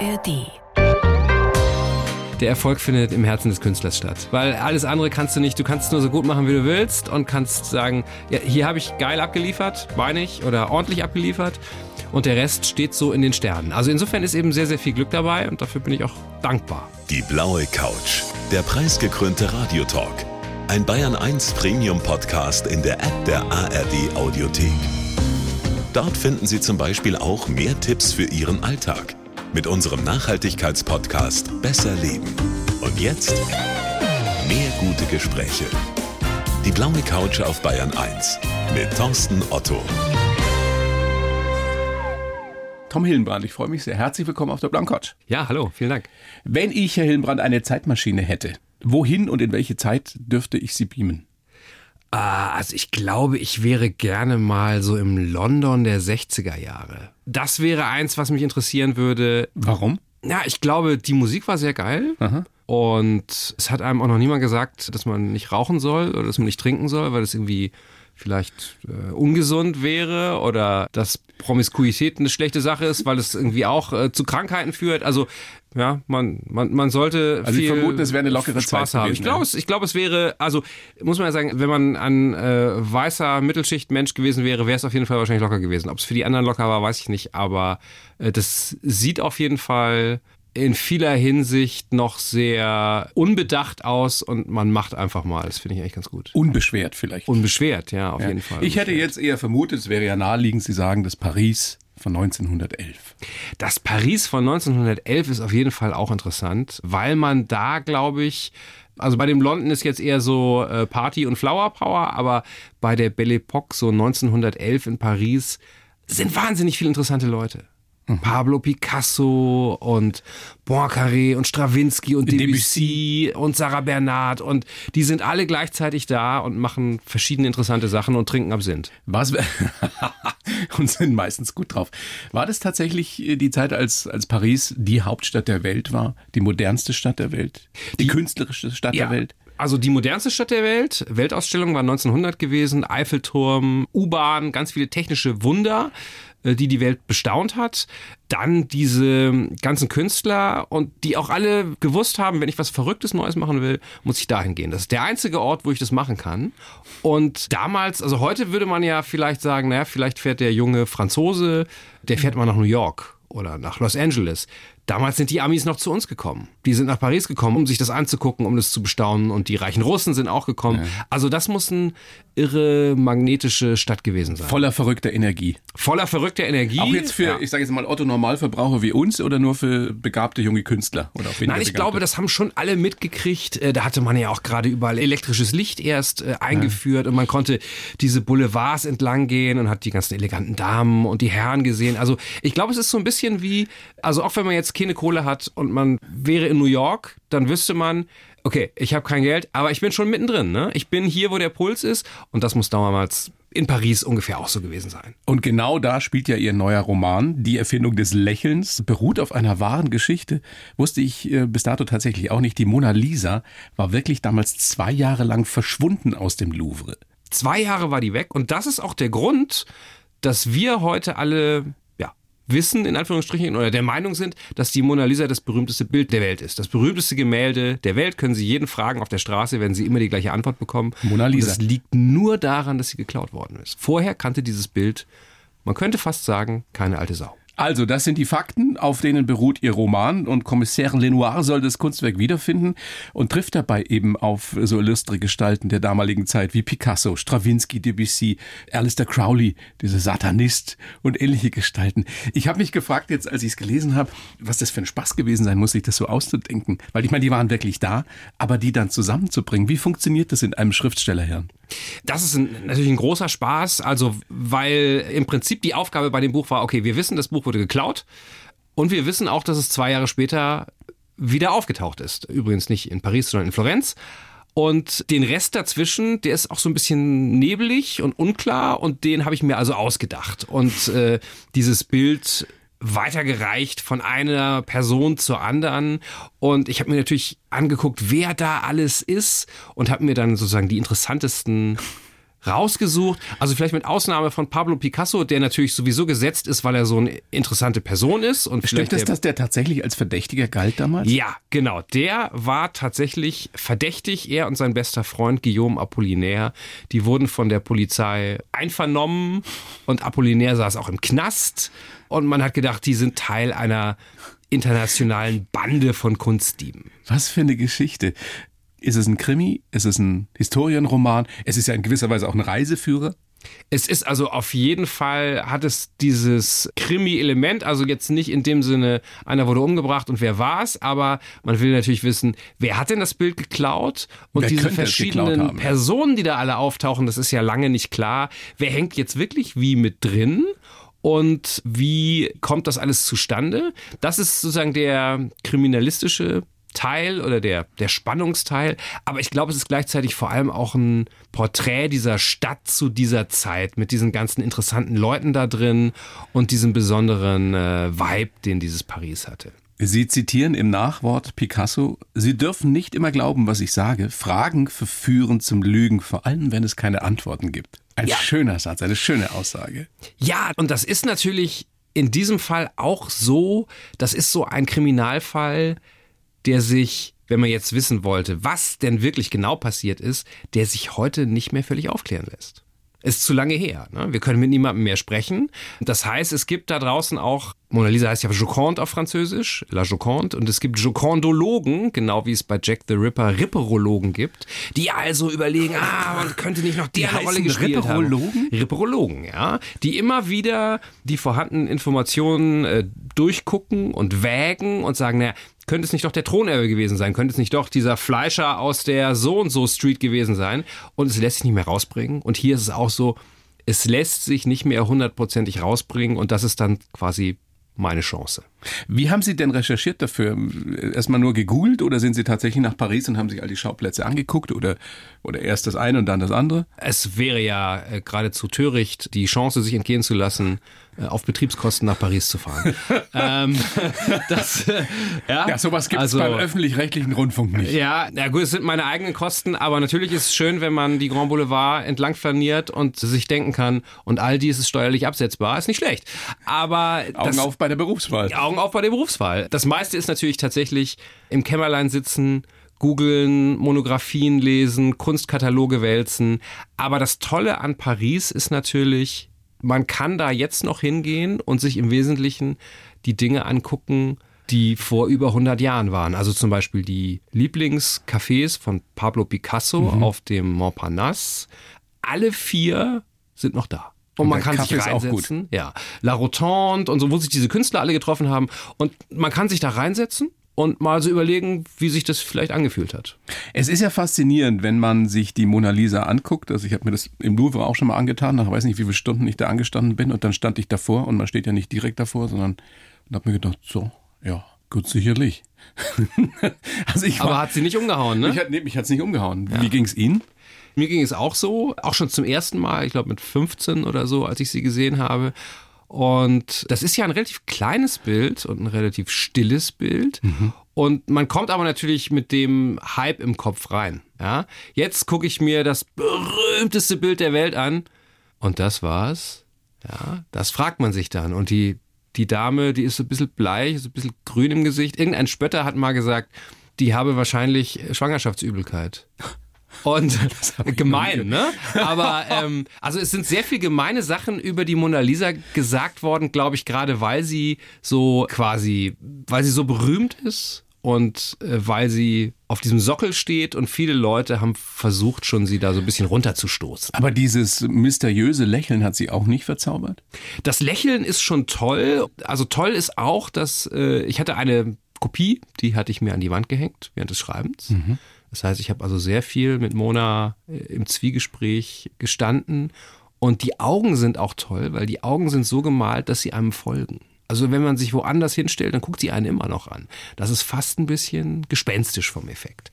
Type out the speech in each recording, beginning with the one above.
ARD. Der Erfolg findet im Herzen des Künstlers statt. Weil alles andere kannst du nicht. Du kannst es nur so gut machen, wie du willst und kannst sagen, ja, hier habe ich geil abgeliefert, meine ich, oder ordentlich abgeliefert. Und der Rest steht so in den Sternen. Also insofern ist eben sehr, sehr viel Glück dabei und dafür bin ich auch dankbar. Die blaue Couch. Der preisgekrönte Radiotalk. Ein Bayern 1 Premium Podcast in der App der ARD Audiothek. Dort finden Sie zum Beispiel auch mehr Tipps für Ihren Alltag mit unserem Nachhaltigkeitspodcast Besser Leben. Und jetzt mehr gute Gespräche. Die blaue Couch auf Bayern 1 mit Thorsten Otto. Tom Hillenbrand, ich freue mich sehr. Herzlich willkommen auf der Blauen Couch. Ja, hallo, vielen Dank. Wenn ich, Herr Hillenbrand, eine Zeitmaschine hätte, wohin und in welche Zeit dürfte ich Sie beamen? Ah, also ich glaube, ich wäre gerne mal so im London der 60er Jahre. Das wäre eins, was mich interessieren würde. Warum? Ja, ich glaube, die Musik war sehr geil. Aha. Und es hat einem auch noch niemand gesagt, dass man nicht rauchen soll oder dass man nicht trinken soll, weil das irgendwie vielleicht äh, ungesund wäre oder dass Promiskuität eine schlechte Sache ist, weil es irgendwie auch äh, zu Krankheiten führt. Also ja, man, man, man sollte Also viel vermuten, es wäre eine lockere Spaß Zeit haben. gewesen, Ich glaube, ja. es, ich glaube, es wäre, also muss man ja sagen, wenn man ein äh, weißer Mittelschicht-Mensch gewesen wäre, wäre es auf jeden Fall wahrscheinlich locker gewesen. Ob es für die anderen locker war, weiß ich nicht, aber äh, das sieht auf jeden Fall in vieler Hinsicht noch sehr unbedacht aus und man macht einfach mal. Das finde ich eigentlich ganz gut. Unbeschwert vielleicht. Unbeschwert, ja, auf Ja. jeden Fall. Ich hätte jetzt eher vermutet, es wäre ja naheliegend, Sie sagen, das Paris von 1911. Das Paris von 1911 ist auf jeden Fall auch interessant, weil man da, glaube ich, also bei dem London ist jetzt eher so äh, Party und Flower Power, aber bei der Belle Epoque so 1911 in Paris sind wahnsinnig viele interessante Leute. Pablo Picasso und Poincaré und Stravinsky und Debussy und Sarah Bernard und die sind alle gleichzeitig da und machen verschiedene interessante Sachen und trinken Absinth. Was und sind meistens gut drauf. War das tatsächlich äh, die Zeit, als, als Paris die Hauptstadt der Welt war? Die modernste Stadt der Welt? Die, künstlerische Stadt der Welt? Also die modernste Stadt der Welt, Weltausstellung war 1900 gewesen, Eiffelturm, U-Bahn, ganz viele technische Wunder, äh, die die Welt bestaunt hat. Dann diese ganzen Künstler und die auch alle gewusst haben, wenn ich was Verrücktes Neues machen will, muss ich dahin gehen. Das ist der einzige Ort, wo ich das machen kann. Und damals, also heute würde man ja vielleicht sagen, naja, vielleicht fährt der junge Franzose, der fährt mal nach New York oder nach Los Angeles. Damals sind die Amis noch zu uns gekommen. Die sind nach Paris gekommen, um sich das anzugucken, um das zu bestaunen. Und die reichen Russen sind auch gekommen. Also das muss eine irre magnetische Stadt gewesen sein. Voller verrückter Energie. Voller verrückter Energie. Auch jetzt für, Ja. ich sage jetzt mal, Otto-Normalverbraucher wie uns oder nur für begabte junge Künstler? Oder Nein, ich begabte? glaube, das haben schon alle mitgekriegt. Äh, Da hatte man ja auch gerade überall elektrisches Licht erst äh, eingeführt und man konnte diese Boulevards entlang gehen und hat die ganzen eleganten Damen und die Herren gesehen. Also ich glaube, es ist so ein bisschen wie, also auch wenn man jetzt keine Kohle hat und man wäre in New York, dann wüsste man, okay, ich habe kein Geld, aber ich bin schon mittendrin. Ne? Ich bin hier, wo der Puls ist und das muss damals in Paris ungefähr auch so gewesen sein. Und genau da spielt ja Ihr neuer Roman, Die Erfindung des Lächelns, beruht auf einer wahren Geschichte. Wusste ich äh, bis dato tatsächlich auch nicht. Die Mona Lisa war wirklich damals zwei Jahre lang verschwunden aus dem Louvre. Zwei Jahre war die weg und das ist auch der Grund, dass wir heute alle wissen, in Anführungsstrichen, oder der Meinung sind, dass die Mona Lisa das berühmteste Bild der Welt ist. Das berühmteste Gemälde der Welt können Sie jeden fragen auf der Straße, werden Sie immer die gleiche Antwort bekommen. Mona Lisa. Und das liegt nur daran, dass sie geklaut worden ist. Vorher kannte dieses Bild, man könnte fast sagen, keine alte Sau. Also, das sind die Fakten, auf denen beruht Ihr Roman und Kommissär Lenoir soll das Kunstwerk wiederfinden und trifft dabei eben auf so illustre Gestalten der damaligen Zeit wie Picasso, Stravinsky, Debussy, Alistair Crowley, dieser Satanist und ähnliche Gestalten. Ich habe mich gefragt jetzt, als ich es gelesen habe, was das für ein Spaß gewesen sein muss, sich das so auszudenken. Weil ich meine, die waren wirklich da, aber die dann zusammenzubringen, wie funktioniert das in einem Schriftstellerhirn? Das ist ein, natürlich ein großer Spaß, also weil im Prinzip die Aufgabe bei dem Buch war, okay, wir wissen, das Buch wurde geklaut und wir wissen auch, dass es zwei Jahre später wieder aufgetaucht ist. Übrigens nicht in Paris, sondern in Florenz. Und den Rest dazwischen, der ist auch so ein bisschen nebelig und unklar und den habe ich mir also ausgedacht. Und äh, dieses Bild weitergereicht von einer Person zur anderen. Und ich habe mir natürlich angeguckt, wer da alles ist und habe mir dann sozusagen die interessantesten rausgesucht. Also vielleicht mit Ausnahme von Pablo Picasso, der natürlich sowieso gesetzt ist, weil er so eine interessante Person ist. Und Stimmt es, dass der tatsächlich als Verdächtiger galt damals? Ja, genau. Der war tatsächlich verdächtig. Er und sein bester Freund Guillaume Apollinaire, die wurden von der Polizei einvernommen und Apollinaire saß auch im Knast. Und man hat gedacht, die sind Teil einer internationalen Bande von Kunstdieben. Was für eine Geschichte. Ist es ein Krimi? Ist es ein Historienroman? Es ist ja in gewisser Weise auch ein Reiseführer. Es ist also auf jeden Fall, hat es dieses Krimi-Element, also jetzt nicht in dem Sinne, einer wurde umgebracht und wer war es, aber man will natürlich wissen, wer hat denn das Bild geklaut und Wer diese verschiedenen. Personen, die da alle auftauchen, das ist ja lange nicht klar, wer hängt jetzt wirklich wie mit drin und wie kommt das alles zustande? Das ist sozusagen der kriminalistische Teil oder der, der Spannungsteil. Aber ich glaube, es ist gleichzeitig vor allem auch ein Porträt dieser Stadt zu dieser Zeit mit diesen ganzen interessanten Leuten da drin und diesem besonderen äh, Vibe, den dieses Paris hatte. Sie zitieren im Nachwort Picasso, Sie dürfen nicht immer glauben, was ich sage. Fragen verführen zum Lügen, vor allem wenn es keine Antworten gibt. Ein Ja. schöner Satz, eine schöne Aussage. Ja, und das ist natürlich in diesem Fall auch so, das ist so ein Kriminalfall, der sich, wenn man jetzt wissen wollte, was denn wirklich genau passiert ist, der sich heute nicht mehr völlig aufklären lässt. Ist zu lange her. Ne? Wir können mit niemandem mehr sprechen. Das heißt, es gibt da draußen auch, Mona Lisa heißt ja Joconde auf Französisch, La Joconde, und es gibt Jocondologen, genau wie es bei Jack the Ripper Ripperologen gibt, die also überlegen, ah, man könnte nicht noch der eine Rolle gespielt Ripperologen? haben. Ripperologen, ja, die immer wieder die vorhandenen Informationen äh, durchgucken und wägen und sagen, naja, könnte es nicht doch der Thronerbe gewesen sein? Könnte es nicht doch dieser Fleischer aus der so und so Street gewesen sein? Und es lässt sich nicht mehr rausbringen. Und hier ist es auch so, es lässt sich nicht mehr hundertprozentig rausbringen und das ist dann quasi meine Chance. Wie haben Sie denn recherchiert dafür? Erstmal nur gegoogelt oder sind Sie tatsächlich nach Paris und haben sich all die Schauplätze angeguckt oder, oder erst das eine und dann das andere? Es wäre ja äh, geradezu töricht, die Chance sich entgehen zu lassen, auf Betriebskosten nach Paris zu fahren. ähm, das, äh, ja, Ja, sowas gibt es also- beim öffentlich-rechtlichen Rundfunk nicht. Ja, na gut, es sind meine eigenen Kosten, aber natürlich ist es schön, wenn man die Grand Boulevard entlang flaniert und sich denken kann, und all dies ist steuerlich absetzbar, ist nicht schlecht. Aber Augen das, auf bei der Berufswahl. Augen auf bei der Berufswahl. Das meiste ist natürlich tatsächlich im Kämmerlein sitzen, googeln, Monographien lesen, Kunstkataloge wälzen. Aber das Tolle an Paris ist natürlich, man kann da jetzt noch hingehen und sich im Wesentlichen die Dinge angucken, die vor über 100 Jahren waren. Also zum Beispiel die Lieblingscafés von Pablo Picasso auf dem Montparnasse. Alle vier sind noch da. Und, Und man kann Kaffee sich ist auch gut. reinsetzen. Ja, La Rotonde und so, wo sich diese Künstler alle getroffen haben. Und man kann sich da reinsetzen und mal so überlegen, wie sich das vielleicht angefühlt hat. Es ist ja faszinierend, wenn man sich die Mona Lisa anguckt. Also ich habe mir das im Louvre auch schon mal angetan. Nach weiß nicht, wie viele Stunden ich da angestanden bin. Und dann stand ich davor und man steht ja nicht direkt davor, sondern und habe mir gedacht, so, ja, gut, sicherlich. also ich Aber war, hat sie nicht umgehauen, ne? mich hat, nee, mich hat's nicht umgehauen. Wie ging's Ihnen? Mir ging es auch so, auch schon zum ersten Mal, ich glaube mit 15 oder so, als ich sie gesehen habe. Und das ist ja ein relativ kleines Bild und ein relativ stilles Bild. Und man kommt aber natürlich mit dem Hype im Kopf rein. Ja? Jetzt gucke ich mir das berühmteste Bild der Welt an. Und das war's. Ja, das fragt man sich dann. Und die, die Dame, die ist so ein bisschen bleich, so ein bisschen grün im Gesicht. Irgendein Spötter hat mal gesagt, die habe wahrscheinlich Schwangerschaftsübelkeit. Und gemein, ne? Aber ähm, also es sind sehr viel gemeine Sachen über die Mona Lisa gesagt worden, glaube ich, gerade weil sie so quasi, weil sie so berühmt ist und äh, weil sie auf diesem Sockel steht und viele Leute haben versucht schon, sie da so ein bisschen runterzustoßen. Aber dieses mysteriöse Lächeln hat sie auch nicht verzaubert? Das Lächeln ist schon toll. Also toll ist auch, dass äh, ich hatte eine Kopie, die hatte ich mir an die Wand gehängt während des Schreibens. Das heißt, ich habe also sehr viel mit Mona äh, im Zwiegespräch gestanden. Und die Augen sind auch toll, weil die Augen sind so gemalt, dass sie einem folgen. Also wenn man sich woanders hinstellt, dann guckt sie einen immer noch an. Das ist fast ein bisschen gespenstisch vom Effekt.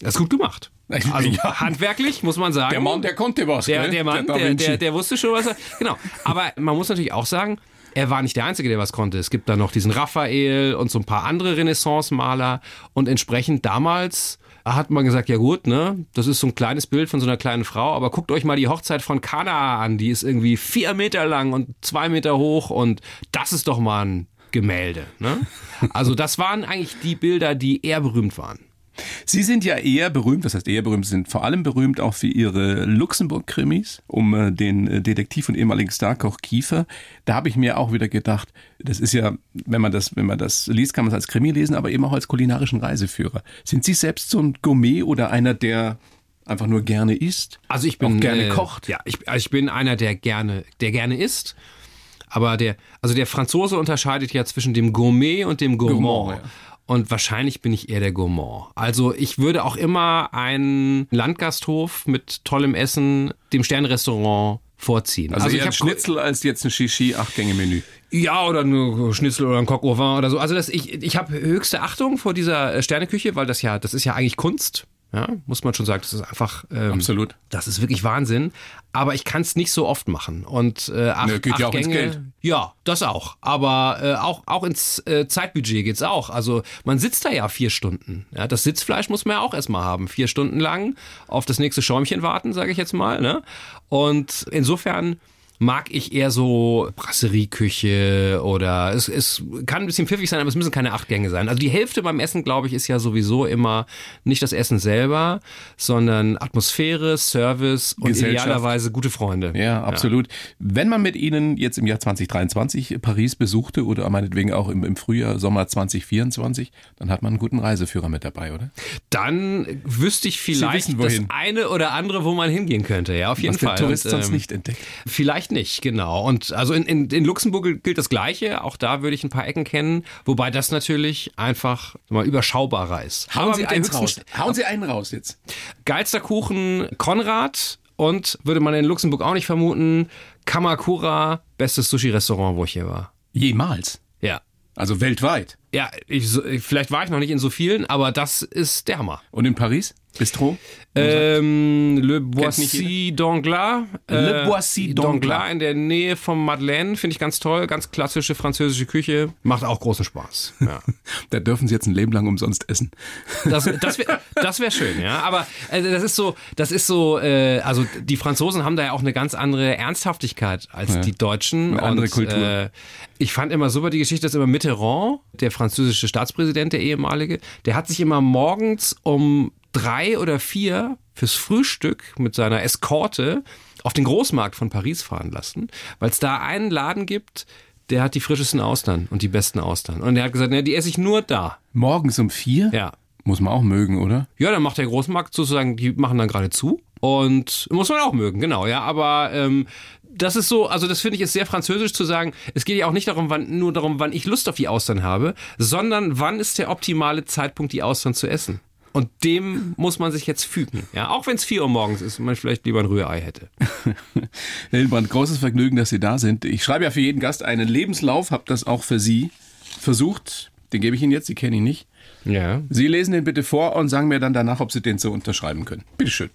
Das ist gut gemacht. Also Ja. handwerklich muss man sagen. Der Mann, der konnte was. Der, der Mann, der, der, der wusste schon, was er. Genau. Aber man muss natürlich auch sagen, er war nicht der Einzige, der was konnte. Es gibt da noch diesen Raphael und so ein paar andere Renaissance-Maler. Und entsprechend damals hat man gesagt, ja gut, ne, das ist so ein kleines Bild von so einer kleinen Frau, aber guckt euch mal die Hochzeit von Kana an, die ist irgendwie vier Meter lang und zwei Meter hoch und das ist doch mal ein Gemälde. Ne? Also das waren eigentlich die Bilder, die eher berühmt waren. Sie sind ja eher berühmt, das heißt eher berühmt, sind vor allem berühmt auch für Ihre Luxemburg-Krimis um äh, den äh, Detektiv und ehemaligen Starkoch Kiefer. Da habe ich mir auch wieder gedacht, das ist ja, wenn man das, wenn man das liest, kann man es als Krimi lesen, aber eben auch als kulinarischen Reiseführer. Sind Sie selbst so ein Gourmet oder einer, der einfach nur gerne isst? Also ich bin auch gerne äh, kocht. Ja, ich, also ich bin einer, der gerne, der gerne isst. Aber der, also der Franzose unterscheidet ja zwischen dem Gourmet und dem Gourmand. Gourmand, ja. Und wahrscheinlich bin ich eher der Gourmand. Also ich würde auch immer einen Landgasthof mit tollem Essen dem Sternrestaurant vorziehen. Also, ich eher ein hab- Schnitzel als jetzt ein Shishi Acht-Gänge-Menü. Ja, oder nur Schnitzel oder ein Coq au vin oder so. Also das, ich, ich habe höchste Achtung vor dieser Sterneküche, weil das ja, das ist ja eigentlich Kunst. Ja, muss man schon sagen. Das ist einfach. Ähm, Absolut. Das ist wirklich Wahnsinn. Aber ich kann es nicht so oft machen. Und äh, acht, Ne, geht acht ja auch ins Gänge, Geld. Ja, das auch. Aber äh, auch, auch ins äh, Zeitbudget geht's auch. Also man sitzt da ja vier Stunden. Ja, das Sitzfleisch muss man ja auch erstmal haben. Vier Stunden lang auf das nächste Schäumchen warten, sage ich jetzt mal. Ne? Und insofern mag ich eher so Brasserieküche oder es, es kann ein bisschen pfiffig sein, aber es müssen keine acht Gänge sein. Also die Hälfte beim Essen, glaube ich, ist ja sowieso immer nicht das Essen selber, sondern Atmosphäre, Service und idealerweise gute Freunde. Ja, absolut. Wenn man mit Ihnen jetzt im Jahr 2023 Paris besuchte oder meinetwegen auch im, im Frühjahr, Sommer 2024, dann hat man einen guten Reiseführer mit dabei, oder? Dann wüsste ich vielleicht wissen, das eine oder andere, wo man hingehen könnte. Ja, auf jeden Was Fall. der Tourist Und, sonst ähm, nicht entdeckt. Vielleicht nicht, genau. Und also in, in, in Luxemburg gilt das Gleiche. Auch da würde ich ein paar Ecken kennen, wobei das natürlich einfach mal überschaubarer ist. Hauen Sie höchsten raus. Hauen Sie einen raus jetzt. Geilster Kuchen Konrad und würde man in Luxemburg auch nicht vermuten, Kamakura, bestes Sushi-Restaurant, wo ich hier war. Jemals. Ja. Also weltweit. Ja, ich, vielleicht war ich noch nicht in so vielen, aber das ist der Hammer. Und in Paris? Bistro? Ähm, Le Boissy d'Anglas. Le Boissy d'Anglas. in der Nähe vom Madeleine, finde ich ganz toll. Ganz klassische französische Küche. Macht auch großen Spaß. Ja. Da dürfen Sie jetzt ein Leben lang umsonst essen. Das, das wäre wär schön, ja. Aber also das ist so, das ist so, äh, also die Franzosen haben da ja auch eine ganz andere Ernsthaftigkeit als die Deutschen. Eine andere Und, Kultur. Äh, ich fand immer super die Geschichte, dass immer Mitterrand, der französische Staatspräsident, der ehemalige, der hat sich immer morgens um drei oder vier fürs Frühstück mit seiner Eskorte auf den Großmarkt von Paris fahren lassen, weil es da einen Laden gibt, der hat die frischesten Austern und die besten Austern. Und er hat gesagt, ne, die esse ich nur da. Morgens um vier? Ja. Muss man auch mögen, oder? Ja, dann macht der Großmarkt sozusagen, die machen dann gerade zu. Und muss man auch mögen, genau, ja. Aber ähm, das ist so, also das finde ich ist sehr französisch zu sagen, es geht ja auch nicht darum, wann, nur darum, wann ich Lust auf die Austern habe, sondern wann ist der optimale Zeitpunkt, die Austern zu essen. Und dem muss man sich jetzt fügen. Ja, auch wenn es 4 Uhr morgens ist und man vielleicht lieber ein Rührei hätte. Herr Hilbrand, großes Vergnügen, dass Sie da sind. Ich schreibe ja für jeden Gast einen Lebenslauf, habe das auch für Sie versucht. Den gebe ich Ihnen jetzt, Sie kennen ihn nicht. Ja. Sie lesen den bitte vor und sagen mir dann danach, ob Sie den so unterschreiben können. Bitteschön.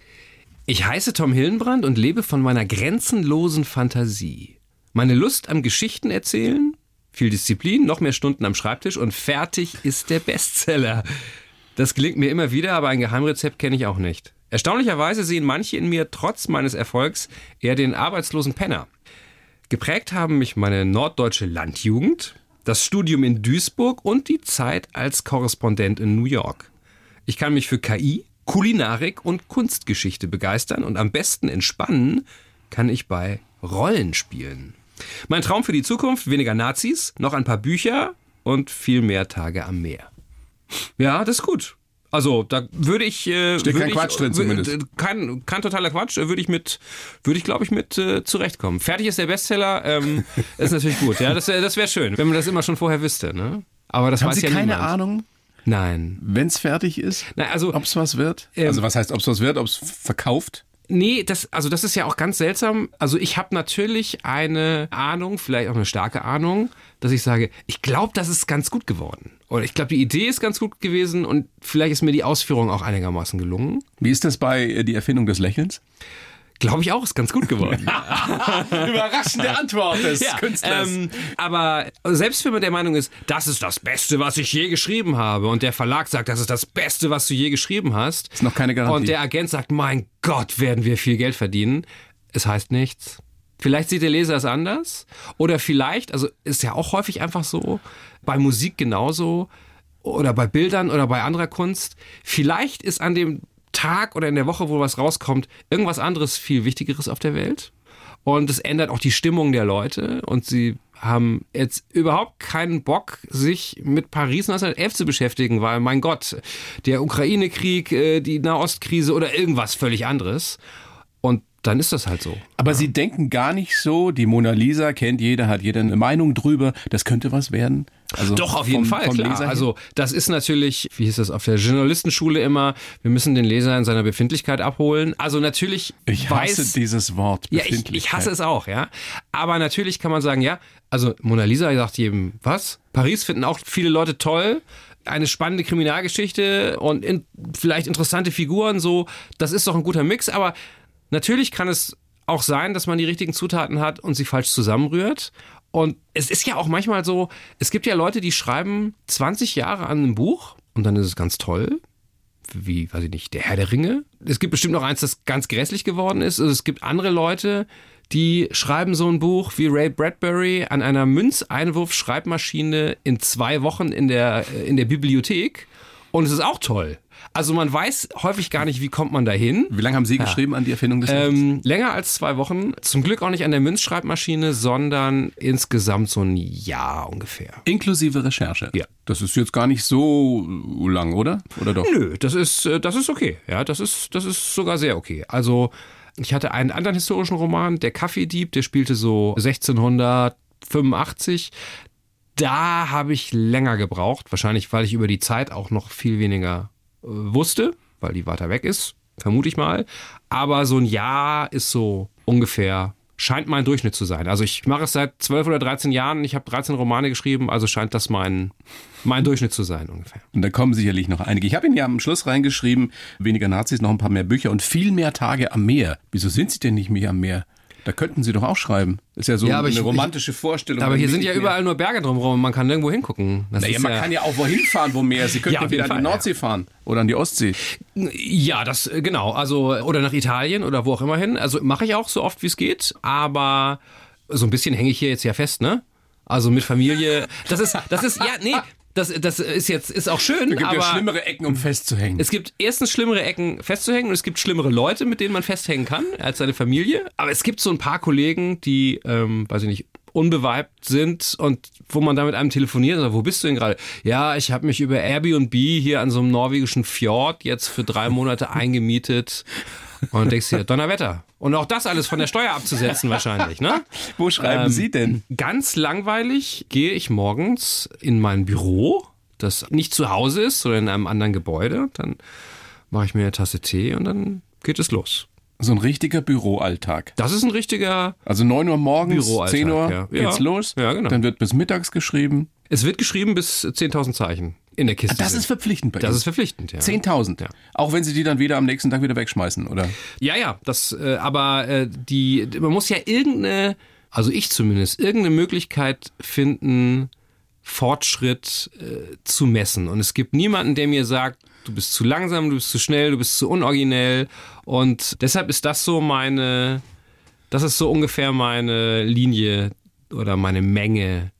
Ich heiße Tom Hillenbrand und lebe von meiner grenzenlosen Fantasie. Meine Lust am Geschichten erzählen, viel Disziplin, noch mehr Stunden am Schreibtisch und fertig ist der Bestseller. Das gelingt mir immer wieder, aber ein Geheimrezept kenne ich auch nicht. Erstaunlicherweise sehen manche in mir trotz meines Erfolgs eher den arbeitslosen Penner. Geprägt haben mich meine norddeutsche Landjugend, das Studium in Duisburg und die Zeit als Korrespondent in New York. Ich kann mich für KI, Kulinarik und Kunstgeschichte begeistern und am besten entspannen kann ich bei Rollenspielen. Mein Traum für die Zukunft, weniger Nazis, noch ein paar Bücher und viel mehr Tage am Meer. Ja, das ist gut. Also, da würde ich. Äh, Steht kein ich, Quatsch drin zumindest. äh, Kein, kein totaler Quatsch, äh, würde ich mit, würde ich glaube ich mit äh, zurechtkommen. Fertig ist der Bestseller, ähm, ist natürlich gut. Ja, das, das wäre schön, wenn man das immer schon vorher wüsste. Ne? Aber das Haben weiß Sie ja keine niemand. Ahnung, Nein. wenn es fertig ist? Na, also, Ob es was wird? Ähm, also was heißt, ob es was wird, ob es verkauft? Nee, das, also das ist ja auch ganz seltsam. Also ich habe natürlich eine Ahnung, vielleicht auch eine starke Ahnung, dass ich sage, ich glaube, das ist ganz gut geworden. Oder ich glaube, die Idee ist ganz gut gewesen und vielleicht ist mir die Ausführung auch einigermaßen gelungen. Wie ist das bei äh, die Erfindung des Lächelns? Glaube ich auch, ist ganz gut geworden. Überraschende Antwort des Ja, Künstlers. ähm, aber selbst wenn man der Meinung ist, das ist das Beste, was ich je geschrieben habe, und der Verlag sagt, das ist das Beste, was du je geschrieben hast, Ist noch keine Garantie. und der Agent sagt, mein Gott, werden wir viel Geld verdienen, es heißt nichts. Vielleicht sieht der Leser es anders, oder vielleicht, also ist ja auch häufig einfach so, bei Musik genauso, oder bei Bildern oder bei anderer Kunst, vielleicht ist an dem Tag oder in der Woche, wo was rauskommt, irgendwas anderes viel Wichtigeres auf der Welt. Und es ändert auch die Stimmung der Leute. Und sie haben jetzt überhaupt keinen Bock, sich mit Paris 1911 zu beschäftigen, weil, mein Gott, der Ukraine-Krieg, äh, die Nahostkrise oder irgendwas völlig anderes. Und dann ist das halt so. Aber Sie denken gar nicht so, die Mona Lisa kennt jeder, hat jeder eine Meinung drüber, das könnte was werden? Also Doch, auf jeden vom- Fall, vom klar. Leser? Also das ist natürlich, wie hieß das auf der Journalistenschule immer, wir müssen den Leser in seiner Befindlichkeit abholen. Also natürlich ich weiß... hasse dieses Wort. Ja, ich, ich hasse es auch, ja. Aber natürlich kann man sagen, ja, also Mona Lisa sagt jedem, was? Paris finden auch viele Leute toll. Eine spannende Kriminalgeschichte und in, vielleicht interessante Figuren, so, das ist doch ein guter Mix, aber natürlich kann es auch sein, dass man die richtigen Zutaten hat und sie falsch zusammenrührt. Und es ist ja auch manchmal so, es gibt ja Leute, die schreiben 20 Jahre an einem Buch und dann ist es ganz toll wie, weiß ich nicht, der Herr der Ringe. Es gibt bestimmt noch eins, das ganz grässlich geworden ist. Also es gibt andere Leute, die schreiben so ein Buch wie Ray Bradbury an einer Münzeinwurf-Schreibmaschine in zwei Wochen in der, äh, in der Bibliothek. Und es ist auch toll. Also man weiß häufig gar nicht, wie kommt man dahin. Wie lange haben Sie geschrieben an die Erfindung des? Ähm, länger als zwei Wochen. Zum Glück auch nicht an der Münzschreibmaschine, sondern insgesamt so ein Jahr ungefähr. Inklusive Recherche. Ja. Das ist jetzt gar nicht so lang, oder? Oder doch? Nö, das ist, äh, das ist okay. Ja, das ist, das ist sogar sehr okay. Also, ich hatte einen anderen historischen Roman, Der Kaffeedieb, der spielte so 1685. Da habe ich länger gebraucht, wahrscheinlich, weil ich über die Zeit auch noch viel weniger äh, wusste, weil die weiter weg ist, vermute ich mal. Aber so ein Jahr ist so ungefähr, scheint mein Durchschnitt zu sein. Also ich mache es seit 12 oder 13 Jahren, ich habe 13 Romane geschrieben, also scheint das mein, mein Durchschnitt zu sein ungefähr. Und da kommen sicherlich noch einige. Ich habe Ihnen ja am Schluss reingeschrieben, weniger Nazis, noch ein paar mehr Bücher und viel mehr Tage am Meer. Wieso sind Sie denn nicht mehr am Meer? Da könnten Sie doch auch schreiben. Ist ja so Ja, eine ich- romantische Vorstellung. Aber hier sind ja überall nur Berge drumherum und man kann nirgendwo hingucken. Das Naja, man ja, kann ja auch wohin fahren, wo ist. Sie könnten Ja, jeden an die Nordsee fahren oder an die Ostsee. ja, das äh, genau. Also oder nach Italien oder wo auch immer hin. Also mache ich auch so oft wie es geht. Aber so ein bisschen hänge ich hier jetzt ja fest, ne? Also mit Familie. Das ist, das ist ja nee. Das, das ist jetzt ist auch schön, Es gibt aber ja schlimmere Ecken, um festzuhängen. es gibt erstens schlimmere Ecken festzuhängen und es gibt schlimmere Leute, mit denen man festhängen kann, als seine Familie. Aber es gibt so ein paar Kollegen, die, ähm, weiß ich nicht, unbeweibt sind und wo man da mit einem telefoniert, oder wo bist du denn gerade? Ja, ich habe mich über Airbnb hier an so einem norwegischen Fjord jetzt für drei Monate eingemietet. Und denkst dir, Donnerwetter. Und auch das alles von der Steuer abzusetzen wahrscheinlich, ne? Wo schreiben Ähm, Sie denn? Ganz langweilig gehe ich morgens in mein Büro, das nicht zu Hause ist, sondern in einem anderen Gebäude. Dann mache ich mir eine Tasse Tee und dann geht es los. So ein richtiger Büroalltag. Das ist ein richtiger. Also 9 Uhr morgens, Büroalltag, 10 Uhr ja. geht's Ja. los. Ja, genau. Dann wird bis mittags geschrieben. Es wird geschrieben bis 10.000 Zeichen in der Kiste. Ah, Das sind. ist verpflichtend bei das Ihnen. ist verpflichtend, ja. 10.000. Ja. Auch wenn Sie die dann wieder am nächsten Tag wieder wegschmeißen, oder? Ja, ja, das, äh, aber äh, die, man muss ja irgendeine, also ich zumindest, irgendeine Möglichkeit finden, Fortschritt äh, zu messen. Und es gibt niemanden, der mir sagt, du bist zu langsam, du bist zu schnell, du bist zu unoriginell. Und deshalb ist das so meine, das ist so ungefähr meine Linie oder meine Menge,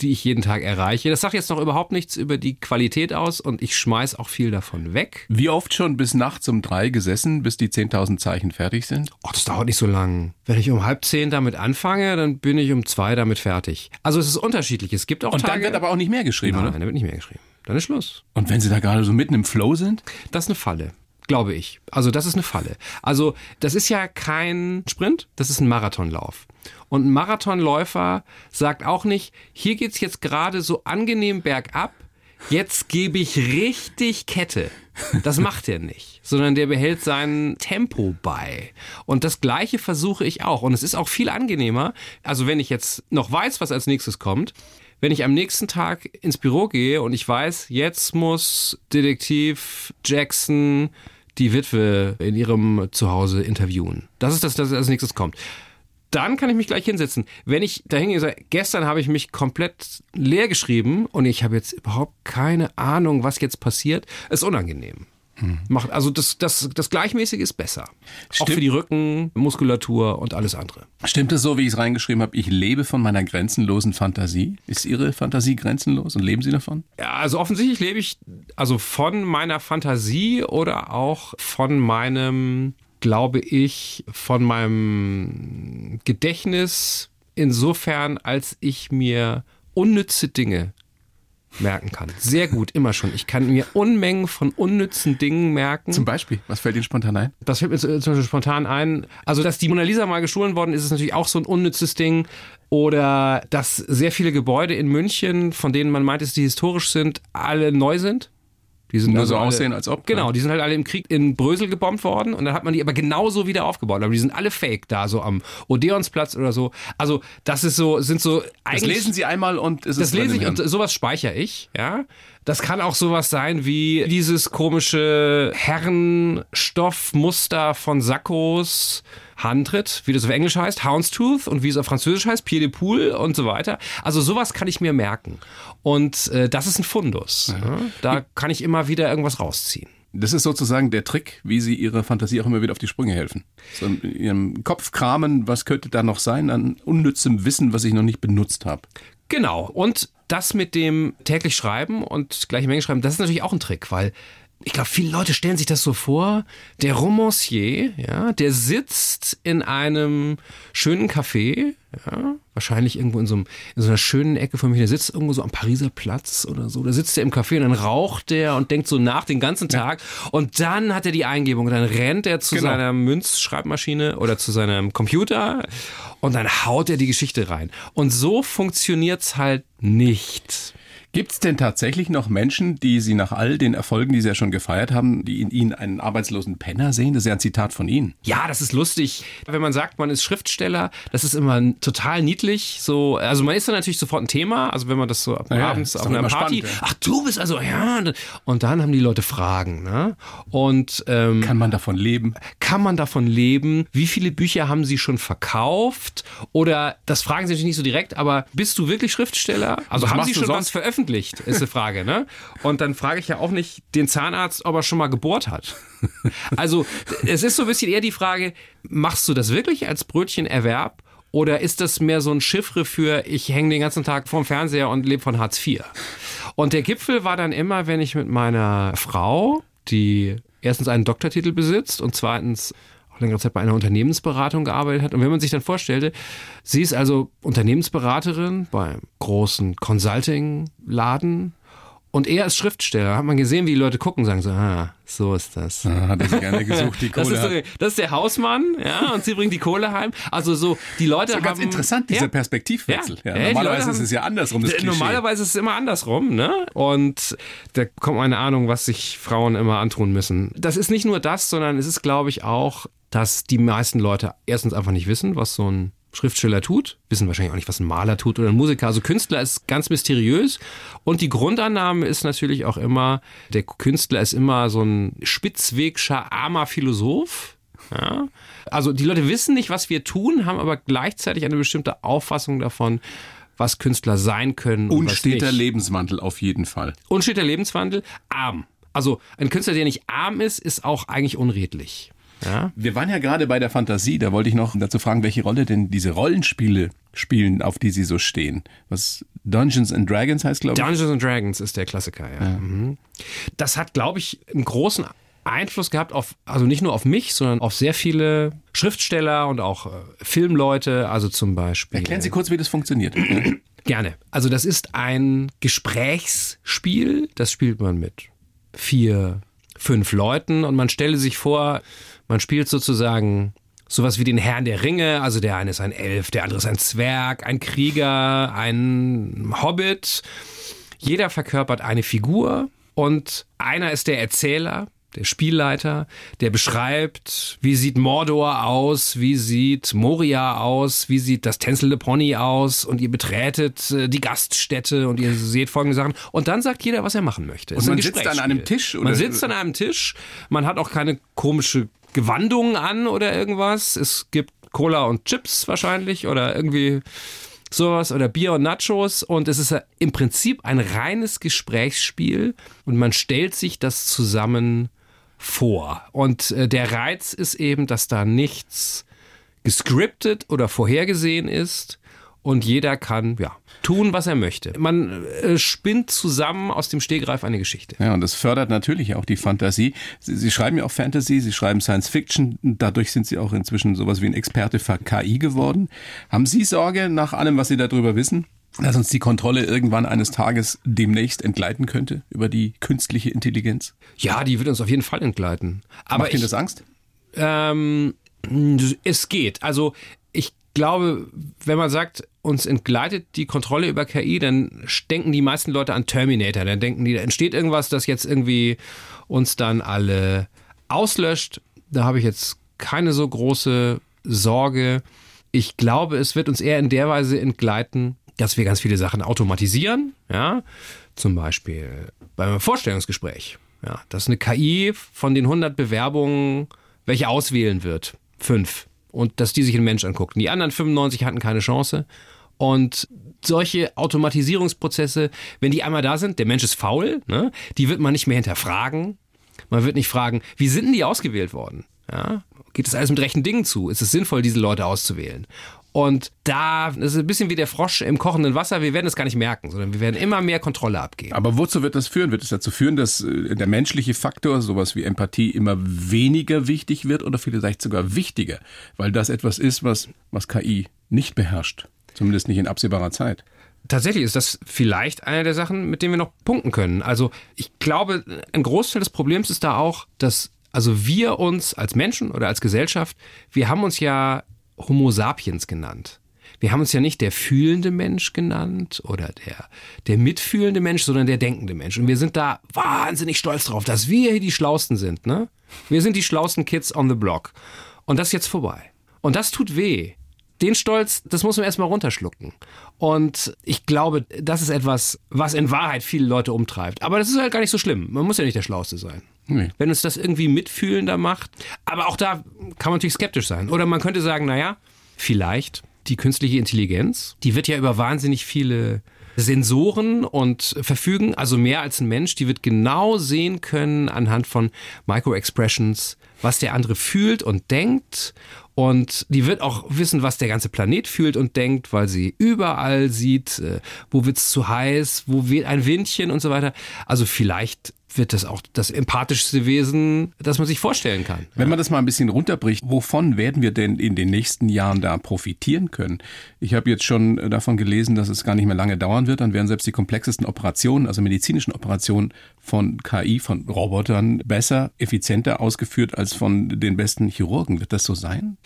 die ich jeden Tag erreiche. Das sagt jetzt noch überhaupt nichts über die Qualität aus und ich schmeiß auch viel davon weg. Wie oft schon bis nachts um drei gesessen, bis die 10.000 Zeichen fertig sind? Oh, das dauert nicht so lang. Wenn ich um halb zehn damit anfange, dann bin ich um zwei damit fertig. Also es ist unterschiedlich. Es gibt auch Und Tage... dann wird aber auch nicht mehr geschrieben, Nein, oder? da wird nicht mehr geschrieben. Dann ist Schluss. Und wenn Sie da gerade so mitten im Flow sind? Das ist eine Falle. Glaube ich. Also das ist eine Falle. Also das ist ja kein Sprint, das ist ein Marathonlauf. Und ein Marathonläufer sagt auch nicht, hier geht's jetzt gerade so angenehm bergab, jetzt gebe ich richtig Kette. Das macht er nicht, sondern der behält sein Tempo bei. Und das Gleiche versuche ich auch. Und es ist auch viel angenehmer. Also wenn ich jetzt noch weiß, was als nächstes kommt, wenn ich am nächsten Tag ins Büro gehe und ich weiß, jetzt muss Detektiv Jackson die Witwe in ihrem Zuhause interviewen. Das ist das, das als nächstes kommt. Dann kann ich mich gleich hinsetzen. Wenn ich da hingehe, sage, gestern habe ich mich komplett leer geschrieben und ich habe jetzt überhaupt keine Ahnung, was jetzt passiert, ist unangenehm. Macht, also das, das, das Gleichmäßige ist besser. Auch Stimmt. für die Rückenmuskulatur und alles andere. Stimmt es so, wie ich es reingeschrieben habe? Ich lebe von meiner grenzenlosen Fantasie. Ist Ihre Fantasie grenzenlos und leben Sie davon? Ja, also offensichtlich lebe ich also von meiner Fantasie oder auch von meinem, glaube ich, von meinem Gedächtnis insofern, als ich mir unnütze Dinge merken kann. Sehr gut, immer schon. Ich kann mir Unmengen von unnützen Dingen merken. Zum Beispiel, was fällt Ihnen spontan ein? Das fällt mir zum Beispiel spontan ein. Also, dass die Mona Lisa mal gestohlen worden ist, ist natürlich auch so ein unnützes Ding. Oder dass sehr viele Gebäude in München, von denen man meint, dass die historisch sind, alle neu sind. Die sind Nur also so alle, aussehen, als ob, Genau, ja. die sind halt alle im Krieg in Brösel gebombt worden und dann hat man die aber genauso wieder aufgebaut. Aber die sind alle fake da, so am Odeonsplatz oder so. Also, das ist so, sind so Das eigentlich. lesen Sie einmal und es Das ist lese ich und sowas speichere ich, ja. Das kann auch sowas sein wie dieses komische Herrenstoffmuster von Sackos Handtritt, wie das auf Englisch heißt, Houndstooth und wie es auf Französisch heißt, Pied de Poule und so weiter. Also sowas kann ich mir merken. Und äh, das ist ein Fundus. Ja. Da kann ich immer wieder irgendwas rausziehen. Das ist sozusagen der Trick, wie Sie Ihrer Fantasie auch immer wieder auf die Sprünge helfen. So in Ihrem Kopf kramen, was könnte da noch sein an unnützem Wissen, was ich noch nicht benutzt habe. Genau. Und das mit dem täglich Schreiben und gleiche Menge schreiben, das ist natürlich auch ein Trick, weil ich glaube, viele Leute stellen sich das so vor, der Romancier, ja, der sitzt in einem schönen Café, ja, wahrscheinlich irgendwo in so, einem, in so einer schönen Ecke von mir, der sitzt irgendwo so am Pariser Platz oder so, da sitzt er im Café und dann raucht der und denkt so nach den ganzen Tag und dann hat er die Eingebung und dann rennt er zu Genau. seiner Münzschreibmaschine oder zu seinem Computer und dann haut er die Geschichte rein. Und so funktioniert's halt nicht. Gibt es denn tatsächlich noch Menschen, die Sie nach all den Erfolgen, die Sie ja schon gefeiert haben, die in Ihnen einen arbeitslosen Penner sehen? Das ist ja ein Zitat von Ihnen. Ja, das ist lustig. Wenn man sagt, man ist Schriftsteller, das ist immer total niedlich. So, also man ist dann natürlich sofort ein Thema. Also wenn man das so ab- ja, abends auf einer Party, spannend, ja. ach du bist also ja. Und dann haben die Leute Fragen. Ne? Und ähm, Kann man davon leben? kann man davon leben? Wie viele Bücher haben Sie schon verkauft? Oder das fragen Sie natürlich nicht so direkt, aber bist du wirklich Schriftsteller? Also Was haben Sie schon sonst? was veröffentlicht? Ist die Frage, ne? Und dann frage ich ja auch nicht den Zahnarzt, ob er schon mal gebohrt hat. Also es ist so ein bisschen eher die Frage, machst du das wirklich als Brötchenerwerb? Oder ist das mehr so ein Chiffre für, ich hänge den ganzen Tag vorm Fernseher und lebe von Hartz IV? Und der Gipfel war dann immer, wenn ich mit meiner Frau, die erstens einen Doktortitel besitzt und zweitens längere Zeit bei einer Unternehmensberatung gearbeitet hat. Und wenn man sich dann vorstellte, sie ist also Unternehmensberaterin beim großen Consulting-Laden und er ist Schriftsteller, hat man gesehen, wie die Leute gucken, sagen so, ah, so ist das. Ah, hat er sich gerne gesucht, die Das Kohle. ist, hat. so, das ist der Hausmann, ja, und sie bringt die Kohle heim. Also so, die Leute Das ist haben... ganz interessant, dieser ja, Perspektivwechsel. Ja. Ja, die normalerweise ist es ja andersrum, das Klischee. Normalerweise ist es immer andersrum, ne? Und da kommt eine Ahnung, was sich Frauen immer antun müssen. Das ist nicht nur das, sondern es ist, glaube ich, auch, dass die meisten Leute erstens einfach nicht wissen, was so ein Schriftsteller tut, wissen wahrscheinlich auch nicht, was ein Maler tut oder ein Musiker. Also Künstler ist ganz mysteriös. Und die Grundannahme ist natürlich auch immer, der Künstler ist immer so ein spitzwegscher, armer Philosoph. Ja? Also die Leute wissen nicht, was wir tun, haben aber gleichzeitig eine bestimmte Auffassung davon, was Künstler sein können und, Unsteter nicht. Lebenswandel auf jeden Fall. Unsteter Lebenswandel, arm. Also ein Künstler, der nicht arm ist, ist auch eigentlich unredlich. Ja? Wir waren ja gerade bei der Fantasie, da wollte ich noch dazu fragen, welche Rolle denn diese Rollenspiele spielen, auf die Sie so stehen. Was Dungeons and Dragons heißt, glaube ich. Dungeons and Dragons ist der Klassiker, ja. Mhm. Das hat, glaube ich, einen großen Einfluss gehabt auf, also nicht nur auf mich, sondern auf sehr viele Schriftsteller und auch äh, Filmleute, also zum Beispiel. Erklären Sie kurz, wie das funktioniert. Gerne. Also das ist ein Gesprächsspiel, das spielt man mit vier, fünf Leuten und man stelle sich vor, man spielt sozusagen sowas wie den Herrn der Ringe, also der eine ist ein Elf, der andere ist ein Zwerg, ein Krieger, ein Hobbit. Jeder verkörpert eine Figur und einer ist der Erzähler der Spielleiter, der beschreibt, wie sieht Mordor aus, wie sieht Moria aus, wie sieht das tänzelnde Pony aus und ihr betretet äh, die Gaststätte und ihr seht folgende Sachen und dann sagt jeder, was er machen möchte. Und man sitzt an einem Tisch? Oder? Man sitzt an einem Tisch, man hat auch keine komische Gewandungen an oder irgendwas. Es gibt Cola und Chips wahrscheinlich oder irgendwie sowas oder Bier und Nachos und es ist im Prinzip ein reines Gesprächsspiel und man stellt sich das zusammen vor. Und äh, der Reiz ist eben, dass da nichts gescriptet oder vorhergesehen ist und jeder kann ja tun, was er möchte. Man äh, spinnt zusammen aus dem Stehgreif eine Geschichte. Ja, und das fördert natürlich auch die Fantasie. Sie, Sie schreiben ja auch Fantasy, Sie schreiben Science Fiction. Dadurch sind Sie auch inzwischen sowas wie ein Experte für KI geworden. Haben Sie Sorge nach allem, was Sie darüber wissen? Dass uns die Kontrolle irgendwann eines Tages demnächst entgleiten könnte über die künstliche Intelligenz? Ja, die wird uns auf jeden Fall entgleiten. Aber Macht Ihnen das Angst? Ähm, es geht. Also ich glaube, wenn man sagt, uns entgleitet die Kontrolle über KI, dann denken die meisten Leute an Terminator. Dann denken die, da entsteht irgendwas, das jetzt irgendwie uns dann alle auslöscht. Da habe ich jetzt keine so große Sorge. Ich glaube, es wird uns eher in der Weise entgleiten, dass wir ganz viele Sachen automatisieren, ja, zum Beispiel beim Vorstellungsgespräch, ja, dass eine KI von den 100 Bewerbungen welche auswählen wird, fünf, und dass die sich ein Mensch anguckt. Und die anderen 95 hatten keine Chance. Und solche Automatisierungsprozesse, wenn die einmal da sind, der Mensch ist faul, ne, die wird man nicht mehr hinterfragen. Man wird nicht fragen, wie sind denn die ausgewählt worden? Ja? Geht das alles mit rechten Dingen zu? Ist es sinnvoll, diese Leute auszuwählen? Und da das ist ein bisschen wie der Frosch im kochenden Wasser. Wir werden es gar nicht merken, sondern wir werden immer mehr Kontrolle abgeben. Aber wozu wird das führen? Wird es dazu führen, dass äh, der menschliche Faktor, sowas wie Empathie, immer weniger wichtig wird oder vielleicht sogar wichtiger? Weil das etwas ist, was, was KI nicht beherrscht. Zumindest nicht in absehbarer Zeit. Tatsächlich ist das vielleicht eine der Sachen, mit denen wir noch punkten können. Also ich glaube, ein Großteil des Problems ist da auch, dass also wir uns als Menschen oder als Gesellschaft, wir haben uns ja Homo sapiens genannt. Wir haben uns ja nicht der fühlende Mensch genannt oder der, der mitfühlende Mensch, sondern der denkende Mensch. Und wir sind da wahnsinnig stolz drauf, dass wir hier die Schlausten sind. Ne? Wir sind die schlausten Kids on the block. Und das ist jetzt vorbei. Und das tut weh. Den Stolz, das muss man erstmal runterschlucken. Und ich glaube, das ist etwas, was in Wahrheit viele Leute umtreibt. Aber das ist halt gar nicht so schlimm. Man muss ja nicht der Schlauste sein. Nee. Wenn uns das irgendwie mitfühlender macht. Aber auch da kann man natürlich skeptisch sein. Oder man könnte sagen, naja, vielleicht die künstliche Intelligenz, die wird ja über wahnsinnig viele Sensoren und verfügen, also mehr als ein Mensch, die wird genau sehen können anhand von Micro-Expressions, was der andere fühlt und denkt. Und die wird auch wissen, was der ganze Planet fühlt und denkt, weil sie überall sieht, äh, wo wird's zu heiß, wo weht ein Windchen und so weiter. Also vielleicht wird das auch das empathischste Wesen, das man sich vorstellen kann. Wenn man das mal ein bisschen runterbricht, wovon werden wir denn in den nächsten Jahren da profitieren können? Ich habe jetzt schon davon gelesen, dass es gar nicht mehr lange dauern wird, dann werden selbst die komplexesten Operationen, also medizinischen Operationen von KI, von Robotern besser, effizienter ausgeführt als von den besten Chirurgen. Wird das so sein?